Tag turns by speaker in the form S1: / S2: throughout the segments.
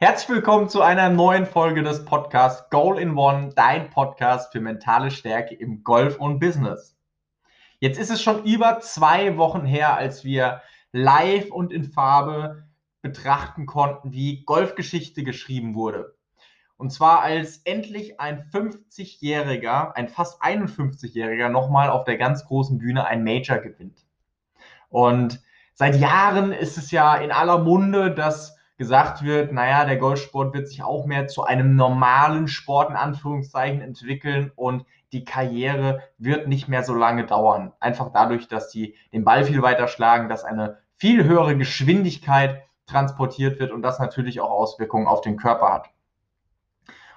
S1: Herzlich willkommen zu einer neuen Folge des Podcasts Goal in One, dein Podcast für mentale Stärke im Golf und Business. Jetzt ist es schon über zwei Wochen her, als wir live und in Farbe betrachten konnten, wie Golfgeschichte geschrieben wurde. Und zwar als endlich ein 50-Jähriger, ein fast 51-Jähriger nochmal auf der ganz großen Bühne ein Major gewinnt. Und seit Jahren ist es ja in aller Munde, dass gesagt wird, naja, der Golfsport wird sich auch mehr zu einem normalen Sport in Anführungszeichen entwickeln und die Karriere wird nicht mehr so lange dauern. Einfach dadurch, dass die den Ball viel weiter schlagen, dass eine viel höhere Geschwindigkeit transportiert wird und das natürlich auch Auswirkungen auf den Körper hat.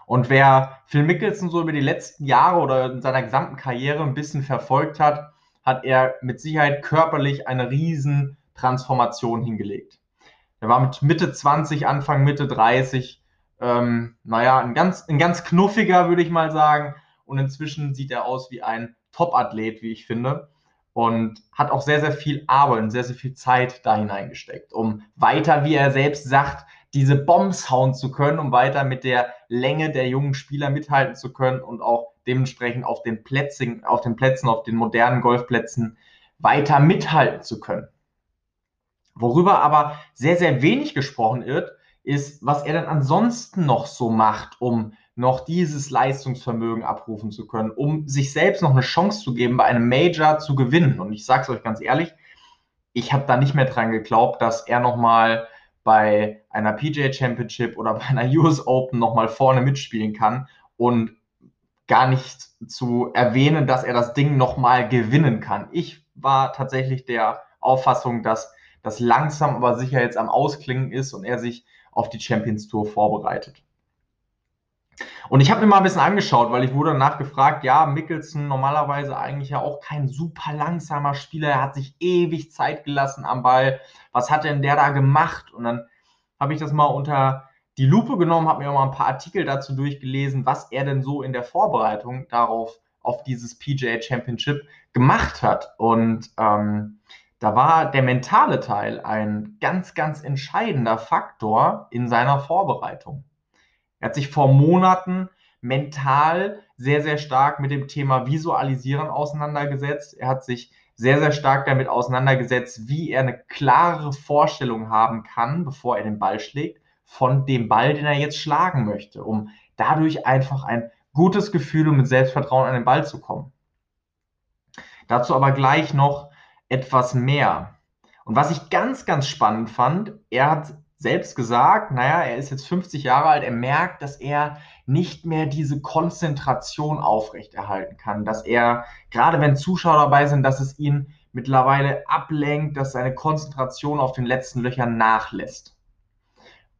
S1: Und wer Phil Mickelson so über die letzten Jahre oder in seiner gesamten Karriere ein bisschen verfolgt hat, hat er mit Sicherheit körperlich eine riesen Transformation hingelegt. Er war mit Mitte 20, Anfang Mitte 30, ähm, naja, ein ganz, ein ganz knuffiger, würde ich mal sagen. Und inzwischen sieht er aus wie ein Top-Athlet, wie ich finde. Und hat auch sehr, sehr viel Arbeit und sehr, sehr viel Zeit da hineingesteckt, um weiter, wie er selbst sagt, diese Bombs hauen zu können, um weiter mit der Länge der jungen Spieler mithalten zu können und auch dementsprechend auf den Plätzen, auf den Plätzen, auf den modernen Golfplätzen weiter mithalten zu können. Worüber aber sehr, sehr wenig gesprochen wird, ist, was er dann ansonsten noch so macht, um noch dieses Leistungsvermögen abrufen zu können, um sich selbst noch eine Chance zu geben, bei einem Major zu gewinnen. Und ich sage es euch ganz ehrlich, ich habe da nicht mehr dran geglaubt, dass er nochmal bei einer PJ Championship oder bei einer US Open nochmal vorne mitspielen kann und gar nicht zu erwähnen, dass er das Ding nochmal gewinnen kann. Ich war tatsächlich der Auffassung, dass das langsam aber sicher jetzt am Ausklingen ist und er sich auf die Champions Tour vorbereitet. Und ich habe mir mal ein bisschen angeschaut, weil ich wurde danach gefragt, ja, Mickelson normalerweise eigentlich ja auch kein super langsamer Spieler, er hat sich ewig Zeit gelassen am Ball. Was hat denn der da gemacht? Und dann habe ich das mal unter die Lupe genommen, habe mir mal ein paar Artikel dazu durchgelesen, was er denn so in der Vorbereitung darauf, auf dieses PGA Championship gemacht hat. Und ähm, da war der mentale Teil ein ganz, ganz entscheidender Faktor in seiner Vorbereitung. Er hat sich vor Monaten mental sehr, sehr stark mit dem Thema Visualisieren auseinandergesetzt. Er hat sich sehr, sehr stark damit auseinandergesetzt, wie er eine klare Vorstellung haben kann, bevor er den Ball schlägt, von dem Ball, den er jetzt schlagen möchte, um dadurch einfach ein gutes Gefühl und mit Selbstvertrauen an den Ball zu kommen. Dazu aber gleich noch etwas mehr. Und was ich ganz, ganz spannend fand, er hat selbst gesagt, naja, er ist jetzt 50 Jahre alt, er merkt, dass er nicht mehr diese Konzentration aufrechterhalten kann, dass er, gerade wenn Zuschauer dabei sind, dass es ihn mittlerweile ablenkt, dass seine Konzentration auf den letzten Löchern nachlässt.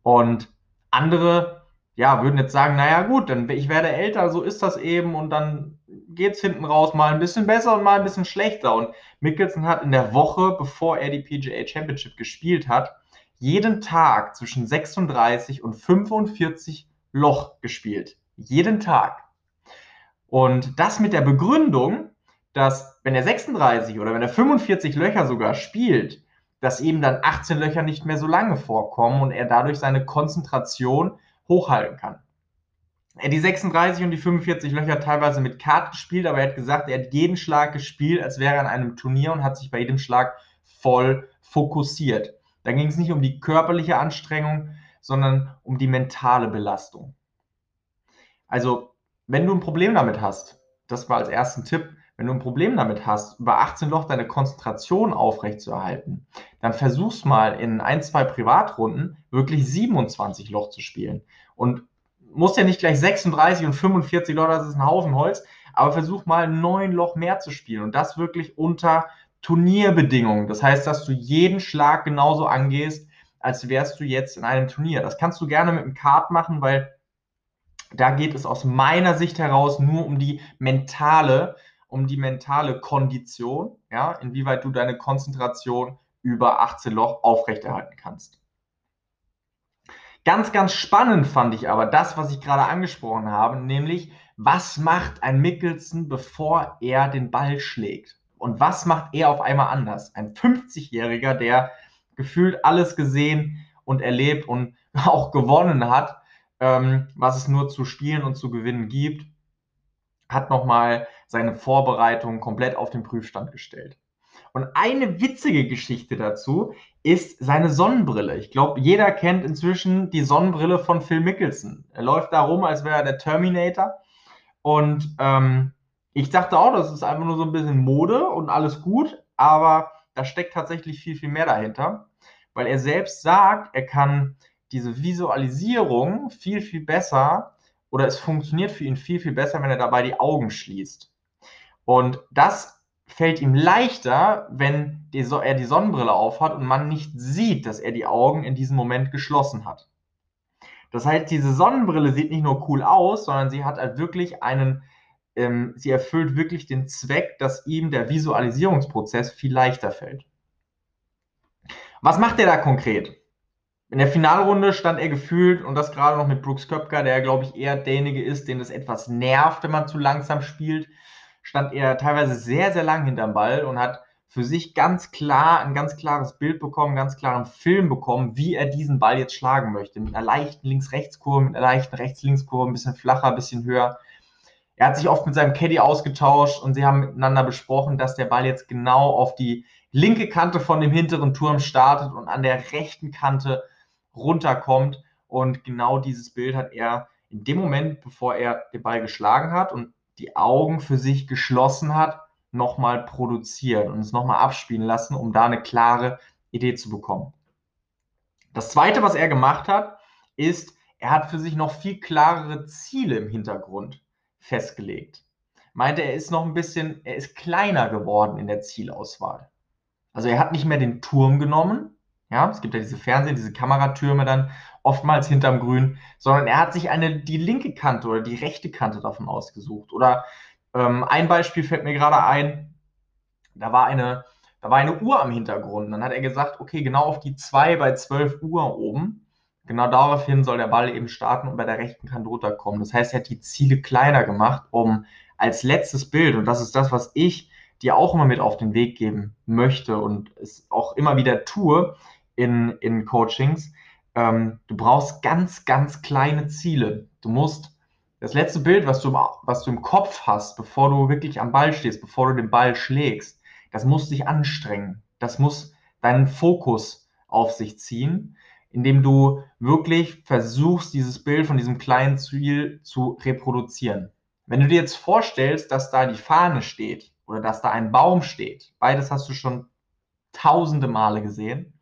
S1: Und andere, ja, würden jetzt sagen, naja gut, dann ich werde älter, so ist das eben und dann geht es hinten raus mal ein bisschen besser und mal ein bisschen schlechter. Und Mickelson hat in der Woche, bevor er die PGA Championship gespielt hat, jeden Tag zwischen 36 und 45 Loch gespielt. Jeden Tag. Und das mit der Begründung, dass wenn er 36 oder wenn er 45 Löcher sogar spielt, dass eben dann 18 Löcher nicht mehr so lange vorkommen und er dadurch seine Konzentration hochhalten kann. Hat die 36 und die 45 Löcher teilweise mit Kart gespielt, aber er hat gesagt, er hat jeden Schlag gespielt, als wäre er an einem Turnier und hat sich bei jedem Schlag voll fokussiert. Da ging es nicht um die körperliche Anstrengung, sondern um die mentale Belastung. Also, wenn du ein Problem damit hast, das war als ersten Tipp, wenn du ein Problem damit hast, über 18 Loch deine Konzentration aufrechtzuerhalten, dann versuch's mal in ein, zwei Privatrunden wirklich 27 Loch zu spielen. Und musst ja nicht gleich 36 und 45 Loch, das ist ein Haufen Holz, aber versuch mal neun Loch mehr zu spielen und das wirklich unter Turnierbedingungen. Das heißt, dass du jeden Schlag genauso angehst, als wärst du jetzt in einem Turnier. Das kannst du gerne mit einem Kart machen, weil da geht es aus meiner Sicht heraus nur um die mentale, um die mentale Kondition, ja, inwieweit du deine Konzentration über 18 Loch aufrechterhalten kannst. Ganz, ganz spannend fand ich aber das, was ich gerade angesprochen habe, nämlich was macht ein Mickelson, bevor er den Ball schlägt? Und was macht er auf einmal anders? Ein 50-Jähriger, der gefühlt alles gesehen und erlebt und auch gewonnen hat, ähm, was es nur zu spielen und zu gewinnen gibt, hat nochmal seine Vorbereitung komplett auf den Prüfstand gestellt. Und eine witzige Geschichte dazu ist seine Sonnenbrille. Ich glaube, jeder kennt inzwischen die Sonnenbrille von Phil Mickelson. Er läuft da rum, als wäre er der Terminator. Und ähm, ich dachte auch, das ist einfach nur so ein bisschen Mode und alles gut, aber da steckt tatsächlich viel, viel mehr dahinter, weil er selbst sagt, er kann diese Visualisierung viel, viel besser oder es funktioniert für ihn viel, viel besser, wenn er dabei die Augen schließt. Und das fällt ihm leichter, wenn die, er die Sonnenbrille aufhat und man nicht sieht, dass er die Augen in diesem Moment geschlossen hat. Das heißt, diese Sonnenbrille sieht nicht nur cool aus, sondern sie hat halt wirklich einen, ähm, sie erfüllt wirklich den Zweck, dass ihm der Visualisierungsprozess viel leichter fällt. Was macht er da konkret? In der Finalrunde stand er gefühlt, und das gerade noch mit Brooks Köpker, der, glaube ich, eher derjenige ist, den es etwas nervt, wenn man zu langsam spielt, stand er teilweise sehr, sehr lang hinterm Ball und hat für sich ganz klar ein ganz klares Bild bekommen, ganz klaren Film bekommen, wie er diesen Ball jetzt schlagen möchte. Mit einer leichten Links-Rechts-Kurve, mit einer leichten Rechts-Links-Kurve, ein bisschen flacher, ein bisschen höher. Er hat sich oft mit seinem Caddy ausgetauscht und sie haben miteinander besprochen, dass der Ball jetzt genau auf die linke Kante von dem hinteren Turm startet und an der rechten Kante runterkommt. Und genau dieses Bild hat er in dem Moment, bevor er den Ball geschlagen hat und die Augen für sich geschlossen hat, nochmal produziert und es nochmal abspielen lassen, um da eine klare Idee zu bekommen. Das zweite, was er gemacht hat, ist, er hat für sich noch viel klarere Ziele im Hintergrund festgelegt. Meinte, er ist noch ein bisschen, er ist kleiner geworden in der Zielauswahl. Also er hat nicht mehr den Turm genommen, ja, es gibt ja diese Fernsehen, diese Kameratürme dann oftmals hinterm Grün, sondern er hat sich eine, die linke Kante oder die rechte Kante davon ausgesucht. Oder ähm, ein Beispiel fällt mir gerade ein, da war eine, da war eine Uhr am Hintergrund. Dann hat er gesagt, okay, genau auf die 2 bei 12 Uhr oben, genau daraufhin soll der Ball eben starten und bei der rechten Kante runterkommen. Das heißt, er hat die Ziele kleiner gemacht, um als letztes Bild, und das ist das, was ich dir auch immer mit auf den Weg geben möchte und es auch immer wieder tue, in, in Coachings. Ähm, du brauchst ganz, ganz kleine Ziele. Du musst das letzte Bild, was du, was du im Kopf hast, bevor du wirklich am Ball stehst, bevor du den Ball schlägst, das muss dich anstrengen. Das muss deinen Fokus auf sich ziehen, indem du wirklich versuchst, dieses Bild von diesem kleinen Ziel zu reproduzieren. Wenn du dir jetzt vorstellst, dass da die Fahne steht oder dass da ein Baum steht, beides hast du schon tausende Male gesehen,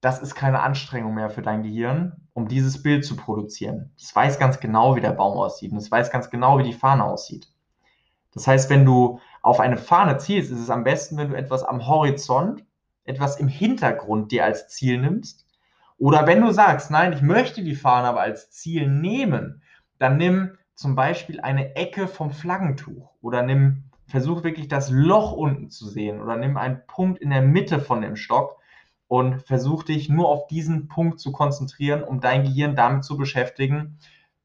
S1: das ist keine Anstrengung mehr für dein Gehirn, um dieses Bild zu produzieren. Es weiß ganz genau, wie der Baum aussieht und es weiß ganz genau, wie die Fahne aussieht. Das heißt, wenn du auf eine Fahne zielst, ist es am besten, wenn du etwas am Horizont, etwas im Hintergrund dir als Ziel nimmst. Oder wenn du sagst, nein, ich möchte die Fahne aber als Ziel nehmen, dann nimm zum Beispiel eine Ecke vom Flaggentuch oder nimm, versuch wirklich das Loch unten zu sehen oder nimm einen Punkt in der Mitte von dem Stock und versuch dich nur auf diesen Punkt zu konzentrieren, um dein Gehirn damit zu beschäftigen,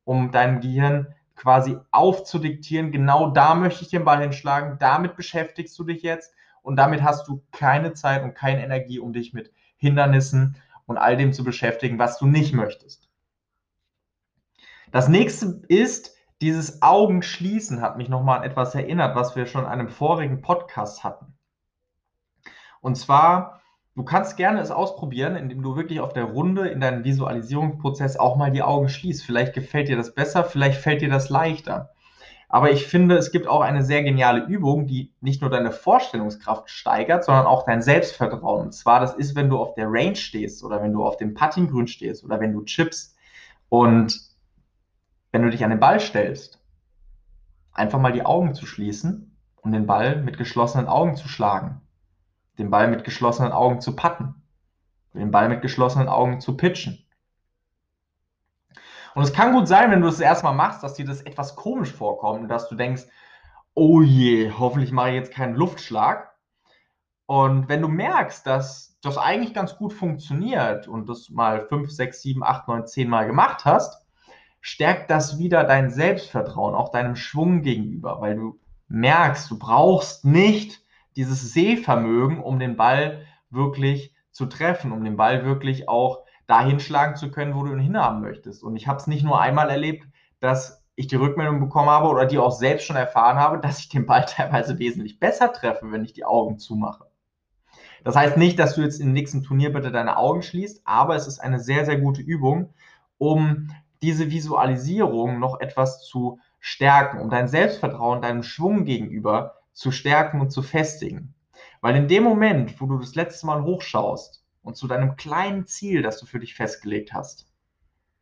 S1: um deinem Gehirn quasi aufzudiktieren, genau da möchte ich den Ball hinschlagen, damit beschäftigst du dich jetzt und damit hast du keine Zeit und keine Energie, um dich mit Hindernissen und all dem zu beschäftigen, was du nicht möchtest. Das nächste ist, dieses Augenschließen hat mich nochmal an etwas erinnert, was wir schon in einem vorigen Podcast hatten. Und zwar Du kannst gerne es ausprobieren, indem du wirklich auf der Runde in deinem Visualisierungsprozess auch mal die Augen schließt. Vielleicht gefällt dir das besser, vielleicht fällt dir das leichter. Aber ich finde, es gibt auch eine sehr geniale Übung, die nicht nur deine Vorstellungskraft steigert, sondern auch dein Selbstvertrauen. Und zwar, das ist, wenn du auf der Range stehst oder wenn du auf dem Puttinggrün stehst oder wenn du chippst und wenn du dich an den Ball stellst, einfach mal die Augen zu schließen und den Ball mit geschlossenen Augen zu schlagen den Ball mit geschlossenen Augen zu patten, den Ball mit geschlossenen Augen zu pitchen. Und es kann gut sein, wenn du es erstmal machst, dass dir das etwas komisch vorkommt und dass du denkst, oh je, hoffentlich mache ich jetzt keinen Luftschlag. Und wenn du merkst, dass das eigentlich ganz gut funktioniert und das mal 5, 6, 7, 8, 9, 10 Mal gemacht hast, stärkt das wieder dein Selbstvertrauen, auch deinem Schwung gegenüber, weil du merkst, du brauchst nicht dieses Sehvermögen, um den Ball wirklich zu treffen, um den Ball wirklich auch dahin schlagen zu können, wo du ihn hinhaben möchtest. Und ich habe es nicht nur einmal erlebt, dass ich die Rückmeldung bekommen habe oder die auch selbst schon erfahren habe, dass ich den Ball teilweise wesentlich besser treffe, wenn ich die Augen zumache. Das heißt nicht, dass du jetzt im nächsten Turnier bitte deine Augen schließt, aber es ist eine sehr, sehr gute Übung, um diese Visualisierung noch etwas zu stärken, um dein Selbstvertrauen, deinem Schwung gegenüber zu stärken und zu festigen. Weil in dem Moment, wo du das letzte Mal hochschaust und zu deinem kleinen Ziel, das du für dich festgelegt hast,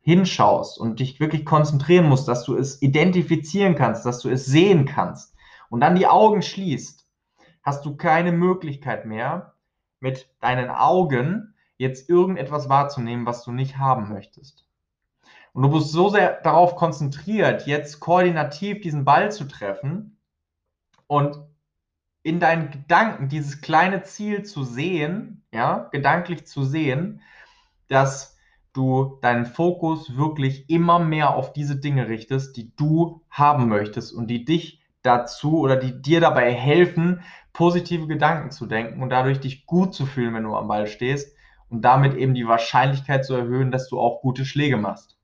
S1: hinschaust und dich wirklich konzentrieren musst, dass du es identifizieren kannst, dass du es sehen kannst und dann die Augen schließt, hast du keine Möglichkeit mehr, mit deinen Augen jetzt irgendetwas wahrzunehmen, was du nicht haben möchtest. Und du bist so sehr darauf konzentriert, jetzt koordinativ diesen Ball zu treffen und in deinen Gedanken dieses kleine Ziel zu sehen, ja, gedanklich zu sehen, dass du deinen Fokus wirklich immer mehr auf diese Dinge richtest, die du haben möchtest und die dich dazu oder die dir dabei helfen, positive Gedanken zu denken und dadurch dich gut zu fühlen, wenn du am Ball stehst und damit eben die Wahrscheinlichkeit zu erhöhen, dass du auch gute Schläge machst.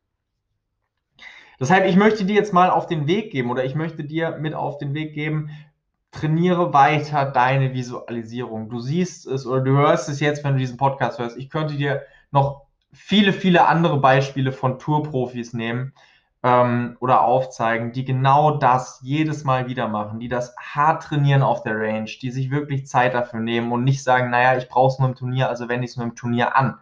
S1: Deshalb, ich möchte dir jetzt mal auf den Weg geben oder ich möchte dir mit auf den Weg geben, trainiere weiter deine Visualisierung. Du siehst es oder du hörst es jetzt, wenn du diesen Podcast hörst. Ich könnte dir noch viele, viele andere Beispiele von Tourprofis nehmen ähm, oder aufzeigen, die genau das jedes Mal wieder machen, die das hart trainieren auf der Range, die sich wirklich Zeit dafür nehmen und nicht sagen, naja, ich brauche es nur im Turnier, also wende ich es nur im Turnier an.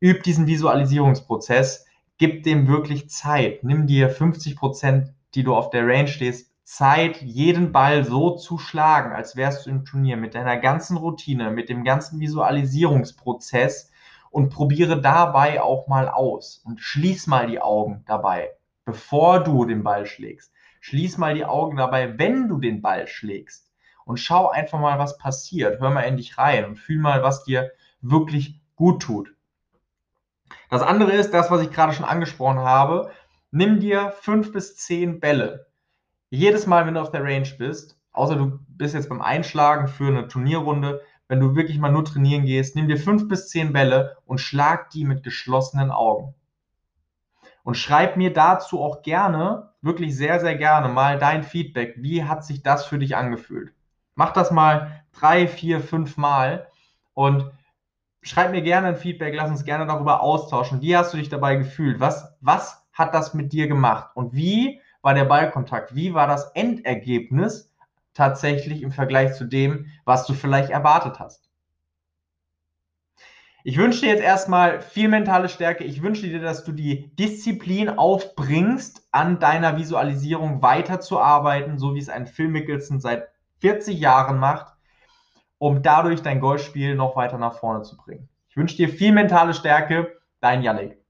S1: Üb diesen Visualisierungsprozess, gib dem wirklich Zeit. Nimm dir 50 Prozent, die du auf der Range stehst, Zeit, jeden Ball so zu schlagen, als wärst du im Turnier, mit deiner ganzen Routine, mit dem ganzen Visualisierungsprozess und probiere dabei auch mal aus und schließ mal die Augen dabei, bevor du den Ball schlägst. Schließ mal die Augen dabei, wenn du den Ball schlägst und schau einfach mal, was passiert. Hör mal in dich rein und fühl mal, was dir wirklich gut tut. Das andere ist das, was ich gerade schon angesprochen habe. Nimm dir fünf bis zehn Bälle. Jedes Mal, wenn du auf der Range bist, außer du bist jetzt beim Einschlagen für eine Turnierrunde, wenn du wirklich mal nur trainieren gehst, nimm dir fünf bis zehn Bälle und schlag die mit geschlossenen Augen. Und schreib mir dazu auch gerne, wirklich sehr, sehr gerne mal dein Feedback. Wie hat sich das für dich angefühlt? Mach das mal drei, vier, fünf Mal und schreib mir gerne ein Feedback. Lass uns gerne darüber austauschen. Wie hast du dich dabei gefühlt? Was, was hat das mit dir gemacht? Und wie war der Ballkontakt? Wie war das Endergebnis? tatsächlich im Vergleich zu dem, was du vielleicht erwartet hast. Ich wünsche dir jetzt erstmal viel mentale Stärke. Ich wünsche dir, dass du die Disziplin aufbringst, an deiner Visualisierung weiterzuarbeiten, so wie es ein Phil Mickelson seit 40 Jahren macht, um dadurch dein Golfspiel noch weiter nach vorne zu bringen. Ich wünsche dir viel mentale Stärke. Dein Yannick.